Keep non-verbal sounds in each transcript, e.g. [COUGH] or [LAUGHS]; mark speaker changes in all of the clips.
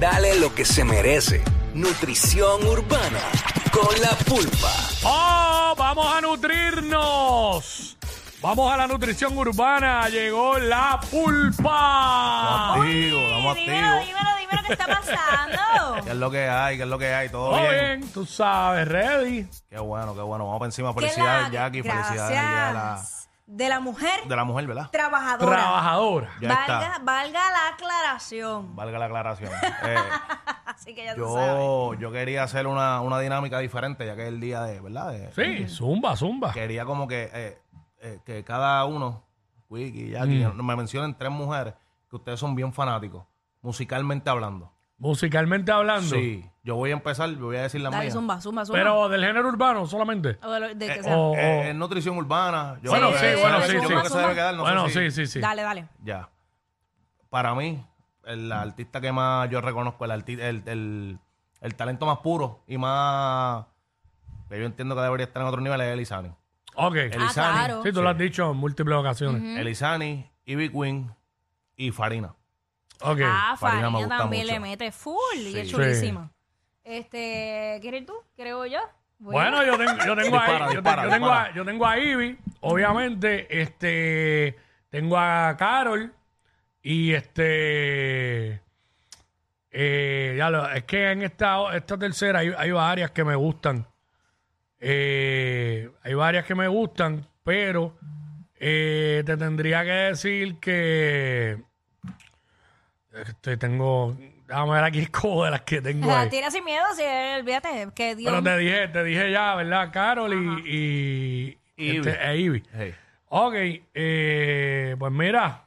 Speaker 1: Dale lo que se merece. Nutrición urbana con la pulpa.
Speaker 2: ¡Oh! ¡Vamos a nutrirnos! Vamos a la nutrición urbana. Llegó la pulpa.
Speaker 3: Activo, estamos
Speaker 4: dímelo,
Speaker 3: activos.
Speaker 4: dímelo, dímelo, ¿qué está pasando? [LAUGHS]
Speaker 3: ¿Qué es lo que hay? ¿Qué es lo que hay? ¿Todo
Speaker 2: Todo
Speaker 3: bien?
Speaker 2: bien, tú sabes, ready.
Speaker 3: Qué bueno, qué bueno. Vamos para encima. Felicidades,
Speaker 4: la-
Speaker 3: Jackie. Felicidades de la,
Speaker 4: mujer
Speaker 3: de la mujer, ¿verdad?
Speaker 4: trabajadora.
Speaker 2: Trabajadora.
Speaker 3: Ya
Speaker 4: valga,
Speaker 3: está.
Speaker 4: valga la aclaración.
Speaker 3: Valga la aclaración. [LAUGHS] Eh,
Speaker 4: Así que ya tú sabes.
Speaker 3: yo, yo quería hacer una, una dinámica diferente, ya que es el día de, ¿verdad? De-
Speaker 2: Sí, zumba, zumba.
Speaker 3: Quería como que, eh, eh, que cada uno, Wiki y Jackie,
Speaker 2: Mm.
Speaker 3: me mencionen tres mujeres que ustedes son bien fanáticos, musicalmente hablando.
Speaker 2: Musicalmente hablando.
Speaker 3: Sí, yo voy a empezar, voy a decir la
Speaker 4: Dale,
Speaker 3: mía.
Speaker 4: zumba, zumba, zumba.
Speaker 2: Pero del género urbano solamente.
Speaker 4: O de lo- de que sea.
Speaker 2: O-
Speaker 3: Eh, es nutrición urbana. Yo
Speaker 2: Bueno,
Speaker 3: creo
Speaker 2: sí,
Speaker 3: que-
Speaker 2: bueno,
Speaker 3: yo
Speaker 2: sí,
Speaker 3: creo
Speaker 2: sí.
Speaker 3: que se debe quedar, no sé
Speaker 2: bueno,
Speaker 3: si-
Speaker 2: sí, sí, sí.
Speaker 4: Dale, dale.
Speaker 3: Ya. Para mí, el artista que más yo reconozco, el, arti- el, el, el talento más puro y más que yo entiendo que debería estar en otro nivel es Elizani.
Speaker 2: Ok.
Speaker 3: Elizani.
Speaker 4: Ah, claro.
Speaker 2: Sí, tú lo has dicho en múltiples ocasiones.
Speaker 3: Elizani, Ivy Queen y Farina.
Speaker 4: Ah,
Speaker 3: Farina me
Speaker 4: Farina
Speaker 3: gusta
Speaker 4: también
Speaker 3: mucho.
Speaker 4: le mete full y es
Speaker 3: Sí.
Speaker 4: chulísima. Este, ¿quieres tú? ¿Creo yo? Voy
Speaker 2: Bueno, yo tengo, yo tengo
Speaker 3: Dispara,
Speaker 2: a, yo,
Speaker 3: dispara,
Speaker 2: te- yo tengo a,
Speaker 3: dispara.
Speaker 2: yo tengo a Ivy, obviamente, este, tengo a Carol y este, eh, ya lo, es que en esta, esta tercera hay, hay varias que me gustan, Eh, hay varias que me gustan, pero eh, te tendría que decir que este, tengo, déjame ver aquí el codo de las que tengo
Speaker 4: Ah,
Speaker 2: ahí.
Speaker 4: Tira sin miedo, si olvídate que Dios.
Speaker 2: Pero te dije, te dije ya, ¿verdad? Carol y, y,
Speaker 3: Ivy.
Speaker 2: este, e.
Speaker 3: Hey.
Speaker 2: Ok, eh, pues mira,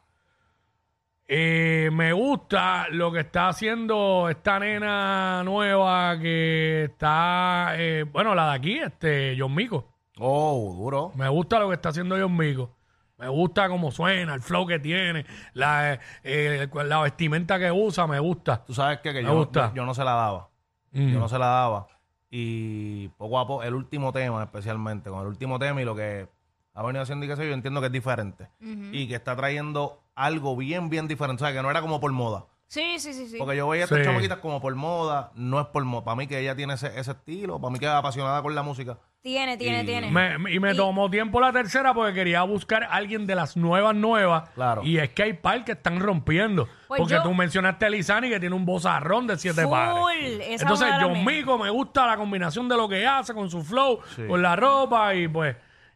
Speaker 2: eh, me gusta lo que está haciendo esta nena nueva que está, eh, bueno, la de aquí, este, John Mico.
Speaker 3: Oh, duro.
Speaker 2: Me gusta lo que está haciendo John Mico. Me gusta cómo suena, el flow que tiene, la, eh, la vestimenta que usa, me gusta.
Speaker 3: Tú sabes qué? que
Speaker 2: Me
Speaker 3: yo,
Speaker 2: gusta.
Speaker 3: yo, yo no se la daba.
Speaker 2: Mm.
Speaker 3: Yo no se la daba. Y poco a poco, el último tema especialmente, con el último tema y lo que ha venido haciendo y qué sé yo, yo entiendo que es diferente. Y que está trayendo algo bien, bien diferente. O sea, que no era como por moda.
Speaker 4: Sí, sí, sí, sí.
Speaker 3: Porque yo veía a estas
Speaker 2: Sí.
Speaker 3: chamaquitas como por moda, no es por moda. Para mí que ella tiene ese, ese estilo, para mí que es apasionada con la música.
Speaker 4: Tiene, tiene,
Speaker 3: Y-
Speaker 4: tiene.
Speaker 2: Me- me- y me tomó tiempo la tercera porque quería buscar a alguien de las nuevas nuevas.
Speaker 3: Claro.
Speaker 2: Y es que hay par que están rompiendo.
Speaker 4: Pues
Speaker 2: porque
Speaker 4: yo-
Speaker 2: tú mencionaste a Lizani que tiene un vozarrón de siete
Speaker 4: Full,
Speaker 2: pares.
Speaker 4: esa
Speaker 2: Entonces, John
Speaker 4: mía.
Speaker 2: Mico me gusta la combinación de lo que hace con su flow,
Speaker 3: Sí.
Speaker 2: con la ropa y pues.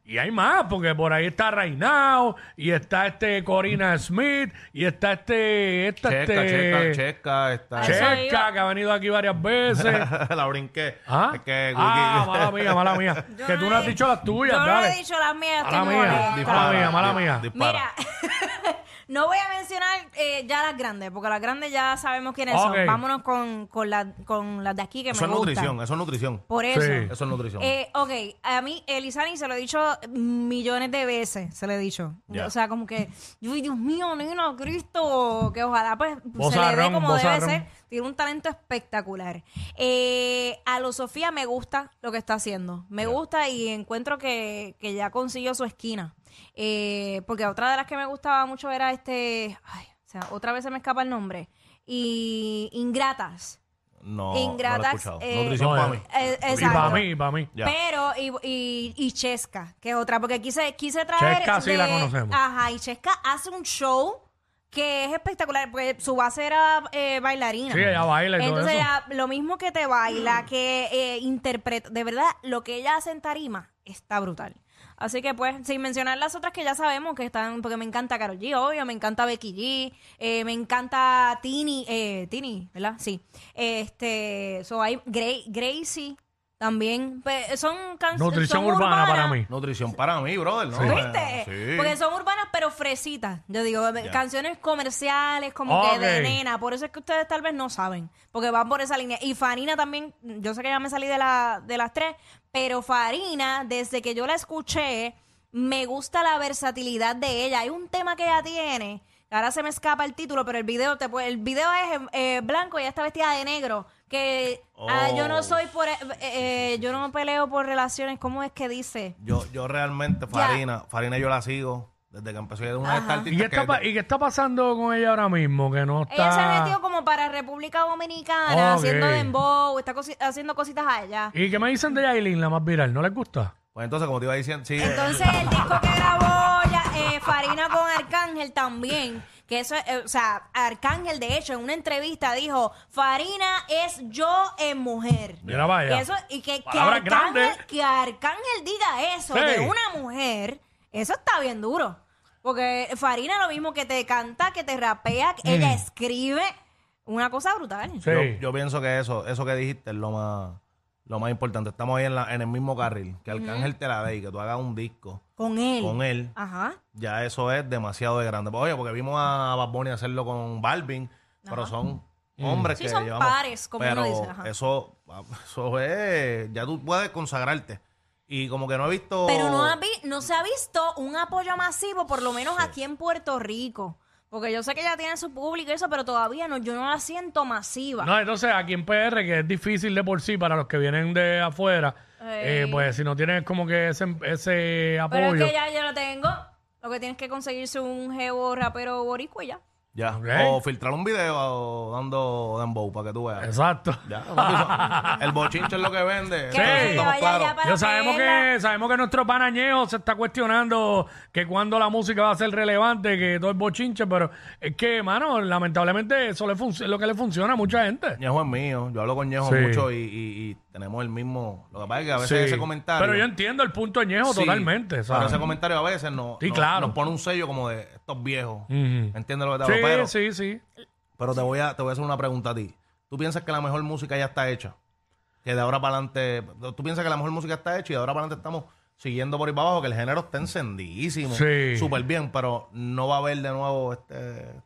Speaker 2: Y hay más, porque por ahí está Reinao, y está este Corina Smith, y está este. Esta,
Speaker 3: Checa,
Speaker 2: este
Speaker 3: checa, checa, está.
Speaker 4: Eso
Speaker 2: Checa, que ha venido aquí varias veces. [LAUGHS]
Speaker 3: la brinqué.
Speaker 2: ¿Ah?
Speaker 3: Es que
Speaker 2: ah, mala mía, mala mía. [LAUGHS]
Speaker 4: Yo
Speaker 2: que tú no has
Speaker 4: he-
Speaker 2: dicho las tuyas,
Speaker 4: Yo no
Speaker 2: dale.
Speaker 4: he dicho las mías,
Speaker 2: Mala mía, dispara. mía, mala mía.
Speaker 3: Dispara.
Speaker 4: Mira, [LAUGHS] no voy a mencionar eh, ya las grandes, porque las grandes ya sabemos quiénes
Speaker 2: Ok.
Speaker 4: son. Vámonos con, con, la- con las de aquí que
Speaker 3: Eso
Speaker 4: me
Speaker 3: es
Speaker 4: gustan.
Speaker 3: nutrición, eso es nutrición.
Speaker 4: Por eso.
Speaker 2: Sí.
Speaker 3: Eso es nutrición.
Speaker 4: Eh, ok, a mí Elizani se lo he dicho millones de veces, se lo he dicho.
Speaker 3: Ya.
Speaker 4: O sea, como que, uy, Dios mío, nena, Cristo, que ojalá pues se le dé
Speaker 2: Bozarrón,
Speaker 4: como debe ser. Tiene un talento espectacular. Eh, a lo Sofía me gusta lo que está haciendo. Me gusta y encuentro que, que ya consiguió su esquina. Eh, porque otra de las que me gustaba mucho era este, ay, o sea, otra vez se me escapa el nombre. Y Ingratas.
Speaker 3: no, no lo he
Speaker 4: Ingratas,
Speaker 3: escuchado.
Speaker 4: eh,
Speaker 3: nutrición
Speaker 2: No,
Speaker 3: para mí.
Speaker 4: Eh,
Speaker 2: Y
Speaker 4: exacto.
Speaker 2: para mí, para mí.
Speaker 3: Ya.
Speaker 4: Pero, y, y, y Chesca, que es otra, porque quise, quise traer.
Speaker 2: Chesca sí
Speaker 4: de-
Speaker 2: la conocemos.
Speaker 4: Ajá, y Chesca hace un show que es espectacular, porque su base era eh, bailarina.
Speaker 2: Sí, ella baila y todo
Speaker 4: Entonces,
Speaker 2: eso.
Speaker 4: ella, lo mismo que te baila, que eh, interpreta, de verdad, lo que ella hace en tarima está brutal. Así que, pues, sin mencionar las otras que ya sabemos que están, porque me encanta Karol G, obvio, me encanta Becky G, eh, me encanta Tini, eh, Tini, ¿verdad? Sí. Este, so hay Gra- Gracie también. Pues, son canciones.
Speaker 2: Nutrición urbana para mí.
Speaker 3: Nutrición para mí, brother. ¿no?
Speaker 4: ¿Viste?
Speaker 3: Sí.
Speaker 4: Porque son urbanas pero fresitas. Yo digo, canciones comerciales como que de
Speaker 2: Ok.
Speaker 4: nena. Por eso es que ustedes tal vez no saben. Porque van por esa línea. Y Farina también, yo sé que ya me salí de, la, de las tres, pero Farina, desde que yo la escuché, me gusta la versatilidad de ella. Hay un tema que ella tiene. que Ahora se me escapa el título, pero el video te puede- el video es eh, blanco y ella está vestida de negro. Que ah, yo no
Speaker 3: Oh.
Speaker 4: soy por eh, eh, yo no peleo por relaciones. ¿Cómo es que dice?
Speaker 3: Yo, yo realmente, Farina, Farina yo la sigo desde que empezó. Una de
Speaker 2: ¿Y qué, está,
Speaker 3: que...
Speaker 2: ¿Y qué está pasando con ella ahora mismo? Que no está...
Speaker 4: Ella se ha metido como para República Dominicana, haciendo dembow, está cosi- haciendo cositas allá.
Speaker 2: ¿Y qué me dicen de Yailin, la más viral? ¿No les gusta?
Speaker 3: Pues entonces, como te iba diciendo, sí. eh,
Speaker 4: Entonces, el disco que grabó ya, eh, Farina con Arcángel también, que eso, es, eh, o sea, Arcángel de hecho en una entrevista dijo, Farina es yo en mujer.
Speaker 2: Mira, vaya.
Speaker 4: Y, eso, y que, que,
Speaker 2: Palabras
Speaker 4: Arcángel,
Speaker 2: grandes.
Speaker 4: que Arcángel diga eso
Speaker 2: Sí.
Speaker 4: de una mujer, eso está bien duro. Porque Farina lo mismo que te canta, que te rapea, que ella escribe, una cosa brutal.
Speaker 2: Mm. Sí.
Speaker 3: Yo, yo pienso que eso, eso que dijiste es lo más, lo más importante. Estamos ahí en, la, en el mismo carril. Que Arcángel te la dé y que tú hagas un disco
Speaker 4: Con él.
Speaker 3: con él.
Speaker 4: Ajá.
Speaker 3: Ya eso es demasiado de grande. Pues, oye, porque vimos a Bad Bunny hacerlo con Balvin, pero son hombres
Speaker 4: Sí,
Speaker 3: que
Speaker 4: son
Speaker 3: llevamos.
Speaker 4: pares, como uno
Speaker 3: pero
Speaker 4: dice, ajá.
Speaker 3: eso, eso es, ya tú puedes consagrarte. Y como que no he visto.
Speaker 4: Pero no, ha vi- no se ha visto un apoyo masivo, por lo menos aquí en Puerto Rico. Porque yo sé que ella tiene su público y eso, pero todavía no, yo no la siento masiva.
Speaker 2: No, entonces aquí en PR, que es difícil de por sí para los que vienen de afuera, eh, pues si no tienes como que ese, ese
Speaker 4: pero
Speaker 2: apoyo.
Speaker 4: es que ya yo lo tengo. Lo que tienes que conseguirse un jevo rapero boricua y ya.
Speaker 3: Ya. O filtrar un video dando dembow para que tú veas.
Speaker 2: Exacto.
Speaker 3: Ya, papi, [LAUGHS] el bochinche es lo que vende.
Speaker 4: Se
Speaker 3: estamos claros.
Speaker 2: Yo sabemos que, sabemos que nuestro panañeo se está cuestionando que cuando la música va a ser relevante, que todo es bochinche, pero es que, mano, lamentablemente eso le es lo que le funciona a mucha gente.
Speaker 3: Ñejo es mío. Yo hablo con Ñejo
Speaker 2: Sí.
Speaker 3: mucho y, y- y tenemos el mismo. Lo que pasa es que a veces
Speaker 2: Sí.
Speaker 3: ese comentario.
Speaker 2: Pero yo entiendo el punto de Ñejo
Speaker 3: Sí,
Speaker 2: totalmente,
Speaker 3: Pero
Speaker 2: ¿sabes?
Speaker 3: ese comentario a veces no,
Speaker 2: Sí,
Speaker 3: no-
Speaker 2: claro.
Speaker 3: nos pone un sello como de estos viejos.
Speaker 2: Ujú.
Speaker 3: ¿Entiendes lo que te hablo? Pero,
Speaker 2: Sí, sí, sí.
Speaker 3: pero te voy a te voy a hacer una pregunta a ti. ¿Tú piensas que la mejor música ya está hecha? Que de ahora para adelante. ¿Tú piensas que la mejor música está hecha y de ahora para adelante estamos siguiendo por ahí para abajo? Que el género está encendidísimo.
Speaker 2: Sí.
Speaker 3: Súper bien, pero no va a haber de nuevo este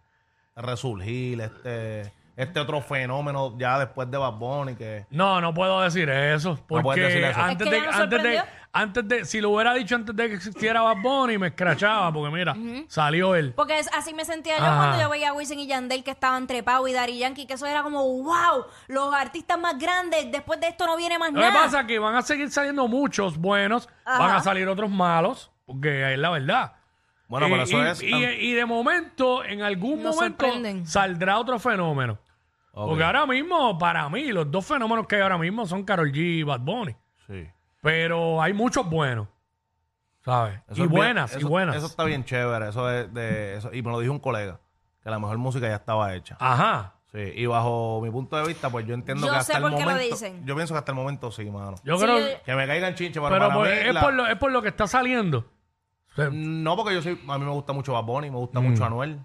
Speaker 3: resurgir, este, este otro fenómeno ya después de Bad Bunny que.
Speaker 2: No, no puedo decir eso. Porque
Speaker 3: puedes decir eso.
Speaker 2: antes
Speaker 4: Es que
Speaker 2: de,
Speaker 4: ya nos
Speaker 2: antes de,
Speaker 4: sorprendió.
Speaker 2: antes de, si lo hubiera dicho antes de que existiera Bad Bunny, me escrachaba, porque mira, salió él.
Speaker 4: Porque es- así me sentía yo
Speaker 2: Ajá.
Speaker 4: cuando yo veía a Wisin y Yandel que estaban trepados y Dari Yankee, que eso era como, wow, los artistas más grandes, después de esto no viene más
Speaker 2: Lo que
Speaker 4: nada.
Speaker 2: pasa es que van a seguir saliendo muchos buenos,
Speaker 4: Ajá.
Speaker 2: van a salir otros malos, porque es la verdad.
Speaker 3: Bueno, pero eso
Speaker 2: y-
Speaker 3: es.
Speaker 2: y, y de momento, en algún
Speaker 4: Nos
Speaker 2: momento,
Speaker 4: sorprenden.
Speaker 2: saldrá otro fenómeno.
Speaker 3: Ok.
Speaker 2: Porque ahora mismo, para mí, los dos fenómenos que hay ahora mismo son Karol G y Bad Bunny.
Speaker 3: Sí.
Speaker 2: Pero hay muchos buenos, ¿sabes?
Speaker 3: Eso
Speaker 2: y
Speaker 3: bien-
Speaker 2: buenas, y
Speaker 3: eso-
Speaker 2: buenas.
Speaker 3: Eso está bien chévere. Eso es de. Eso, y me lo dijo un colega. Que la mejor música ya estaba hecha.
Speaker 2: Ajá.
Speaker 3: Sí, y bajo mi punto de vista, pues yo entiendo
Speaker 4: Yo
Speaker 3: que hasta
Speaker 4: sé
Speaker 3: el
Speaker 4: por qué lo
Speaker 3: momento.
Speaker 4: dicen.
Speaker 3: Yo pienso que hasta el momento sí, mano.
Speaker 2: Yo
Speaker 4: Sí,
Speaker 2: creo
Speaker 4: yo-
Speaker 3: Que me caigan chinche, pero,
Speaker 2: pero por-
Speaker 3: mí.
Speaker 2: es,
Speaker 3: la-
Speaker 2: por lo, es por lo que está saliendo.
Speaker 3: No, porque yo soy. A mí me gusta mucho Bad Bunny, me gusta
Speaker 2: Mm.
Speaker 3: mucho Anuel,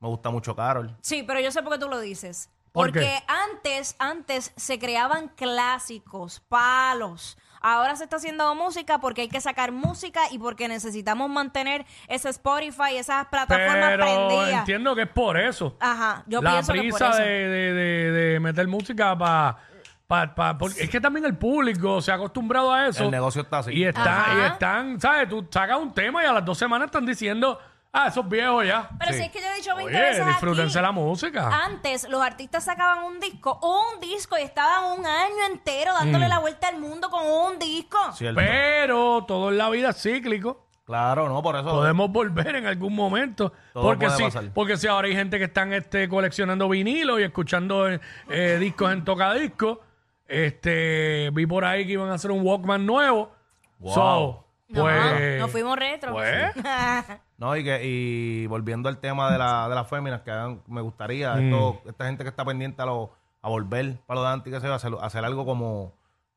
Speaker 3: me gusta mucho Carol.
Speaker 4: Sí, pero yo sé por qué tú lo dices.
Speaker 2: ¿Por
Speaker 4: Porque
Speaker 2: qué?
Speaker 4: antes, antes se creaban clásicos, palos. Ahora se está haciendo música porque hay que sacar música y porque necesitamos mantener ese Spotify, esas plataformas
Speaker 2: pero
Speaker 4: prendidas.
Speaker 2: entiendo que es por eso.
Speaker 4: Ajá, yo
Speaker 2: la
Speaker 4: pienso que es por
Speaker 2: prisa
Speaker 4: eso.
Speaker 2: de, de- de- de meter música para... Pa, pa- porque es que también el público se ha acostumbrado a eso.
Speaker 3: El negocio está así.
Speaker 2: Y, está,
Speaker 4: Ajá.
Speaker 2: y están, ¿sabes? Tú sacas un tema y a las dos semanas están diciendo, ah, esos viejos ya.
Speaker 4: Pero
Speaker 3: Sí.
Speaker 4: si es que yo he dicho 20
Speaker 2: Oye,
Speaker 4: veces
Speaker 2: disfrútense
Speaker 4: aquí,
Speaker 2: la música.
Speaker 4: Antes los artistas sacaban un disco, un disco y estaban un año entero dándole
Speaker 2: Mm.
Speaker 4: la vuelta al mundo con un disco.
Speaker 3: ¿Cierto?
Speaker 2: Pero todo en la vida es cíclico.
Speaker 3: Claro, no, por eso.
Speaker 2: Podemos volver en algún momento.
Speaker 3: Todo
Speaker 2: porque
Speaker 3: puede
Speaker 2: si,
Speaker 3: pasar.
Speaker 2: porque si ahora hay gente que están este, coleccionando vinilo y escuchando eh, eh, discos en tocadiscos, este, vi por ahí que iban a hacer un Walkman nuevo.
Speaker 3: Wow.
Speaker 2: So,
Speaker 4: No,
Speaker 2: Pues-
Speaker 4: nos fuimos retro.
Speaker 2: Pues, [LAUGHS]
Speaker 3: No, y que y volviendo al tema de, la, de las féminas, que hagan- me gustaría, esto- esta gente que está pendiente a, lo, a volver para lo de antes, que se va a hacer, hacer algo como,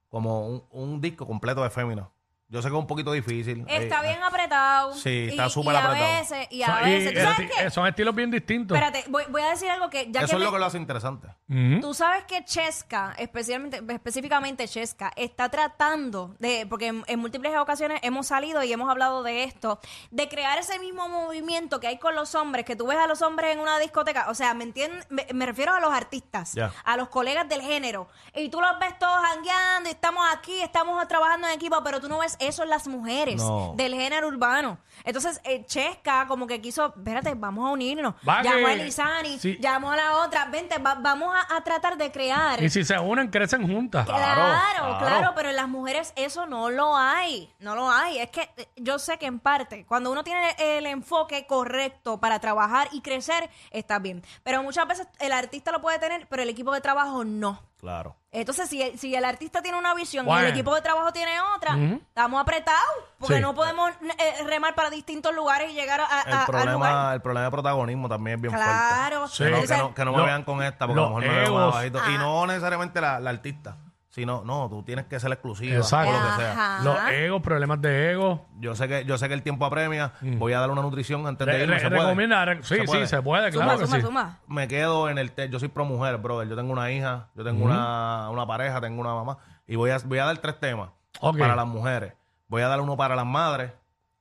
Speaker 3: como un, un disco completo de féminas. Yo sé que es un poquito difícil.
Speaker 4: Está bien apretado.
Speaker 3: Sí, está
Speaker 4: Y-
Speaker 3: súper
Speaker 4: y
Speaker 3: apretado.
Speaker 4: A veces, y a
Speaker 2: son, y
Speaker 4: veces. ¿Tú sabes
Speaker 2: esti-
Speaker 4: qué?
Speaker 2: son estilos bien distintos.
Speaker 4: Espérate, voy, voy a decir algo que ya
Speaker 3: Eso
Speaker 4: que
Speaker 3: es
Speaker 4: me-
Speaker 3: lo que lo hace interesante.
Speaker 2: Ujú.
Speaker 4: Tú sabes que Cheska, especialmente, específicamente Cheska, está tratando de, porque en, en múltiples ocasiones hemos salido y hemos hablado de esto, de crear ese mismo movimiento que hay con los hombres, que tú ves a los hombres en una discoteca, o sea, me entiendes, me, me refiero a los artistas,
Speaker 3: Ya.
Speaker 4: a los colegas del género, y tú los ves todos jangueando, y estamos aquí, estamos trabajando en equipo, pero tú no ves eso en las mujeres
Speaker 3: No.
Speaker 4: del género urbano. Entonces, eh, Cheska como que quiso, espérate, vamos a unirnos.
Speaker 2: Va
Speaker 4: Llamó
Speaker 2: que-
Speaker 4: a Elizani,
Speaker 2: sí.
Speaker 4: llamó a la otra, vente, va- vamos a, a tratar de crear.
Speaker 2: Y si se unen, crecen juntas.
Speaker 4: Claro, claro,
Speaker 3: claro.
Speaker 4: pero en las mujeres eso no lo hay, no lo hay. Es que eh, yo sé que en parte, cuando uno tiene el enfoque correcto para trabajar y crecer, está bien. Pero muchas veces el artista lo puede tener, pero el equipo de trabajo no.
Speaker 3: Claro.
Speaker 4: Entonces, si, si el artista tiene una visión y
Speaker 2: Bueno.
Speaker 4: el equipo de trabajo tiene otra, estamos apretados, porque
Speaker 2: Sí.
Speaker 4: no podemos eh, remar para distintos lugares y llegar a, a-
Speaker 3: El
Speaker 4: al
Speaker 3: problema,
Speaker 4: lugar.
Speaker 3: el problema de protagonismo también es bien
Speaker 4: Claro.
Speaker 3: fuerte.
Speaker 2: Sí.
Speaker 3: Que no, que no, que no me
Speaker 2: Lo-
Speaker 3: vean con esta, porque a
Speaker 2: los
Speaker 3: lo mejor me veo más bajito. Y
Speaker 4: Ah.
Speaker 3: no necesariamente la, la artista, sino, no, tú tienes que ser exclusiva
Speaker 2: Exacto.
Speaker 3: o lo que sea.
Speaker 2: Los egos, problemas de ego.
Speaker 3: Yo sé que yo sé que el tiempo apremia. Voy a dar una nutrición antes de irme.
Speaker 2: re-
Speaker 3: ¿se puede?
Speaker 2: recomienda, re- sí,
Speaker 3: ¿Se puede?
Speaker 2: sí, se puede,
Speaker 4: Suma,
Speaker 2: claro que
Speaker 4: suma,
Speaker 2: sí.
Speaker 4: suma.
Speaker 3: Me quedo en el... te- yo soy pro mujer, brother. Yo tengo una hija, yo tengo una, una pareja, tengo una mamá. Y voy a, voy a dar tres temas
Speaker 2: Ok.
Speaker 3: para las mujeres. Voy a dar uno para las madres.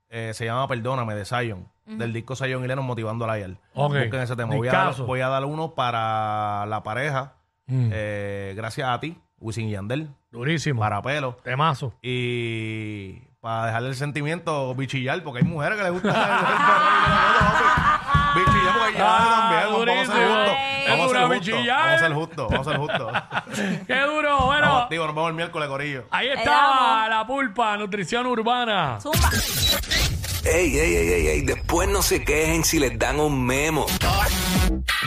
Speaker 3: eh, se llama Perdóname, de Zion. Del disco Zion y Lennon Motivando a Ayer.
Speaker 2: Ok.
Speaker 3: Busquen ese tema. Voy a, dar,
Speaker 2: Discazo.
Speaker 3: voy a dar uno para la pareja.
Speaker 2: Mm.
Speaker 3: eh, gracias a ti, Wisin y Yandel.
Speaker 2: Durísimo.
Speaker 3: Para pelo.
Speaker 2: Temazo.
Speaker 3: Y para dejarle el sentimiento bichillar, porque hay mujeres que les gusta [LAUGHS] bichillar, porque ya
Speaker 2: Ah,
Speaker 3: también. Vamos a ser
Speaker 2: durísimo.
Speaker 3: justos.
Speaker 4: Es
Speaker 3: Vamos a
Speaker 2: dura
Speaker 3: ser justos.
Speaker 2: bichillar.
Speaker 3: Vamos a ser justos. Vamos a ser justos. [LAUGHS]
Speaker 2: Qué duro. Bueno,
Speaker 3: Vamos, digo, nos vemos el miércoles, Corillo.
Speaker 2: ahí está la pulpa, nutrición urbana.
Speaker 4: Zumba.
Speaker 1: Ey, ey, ey, ey, ey, después no se quejen si les dan un memo.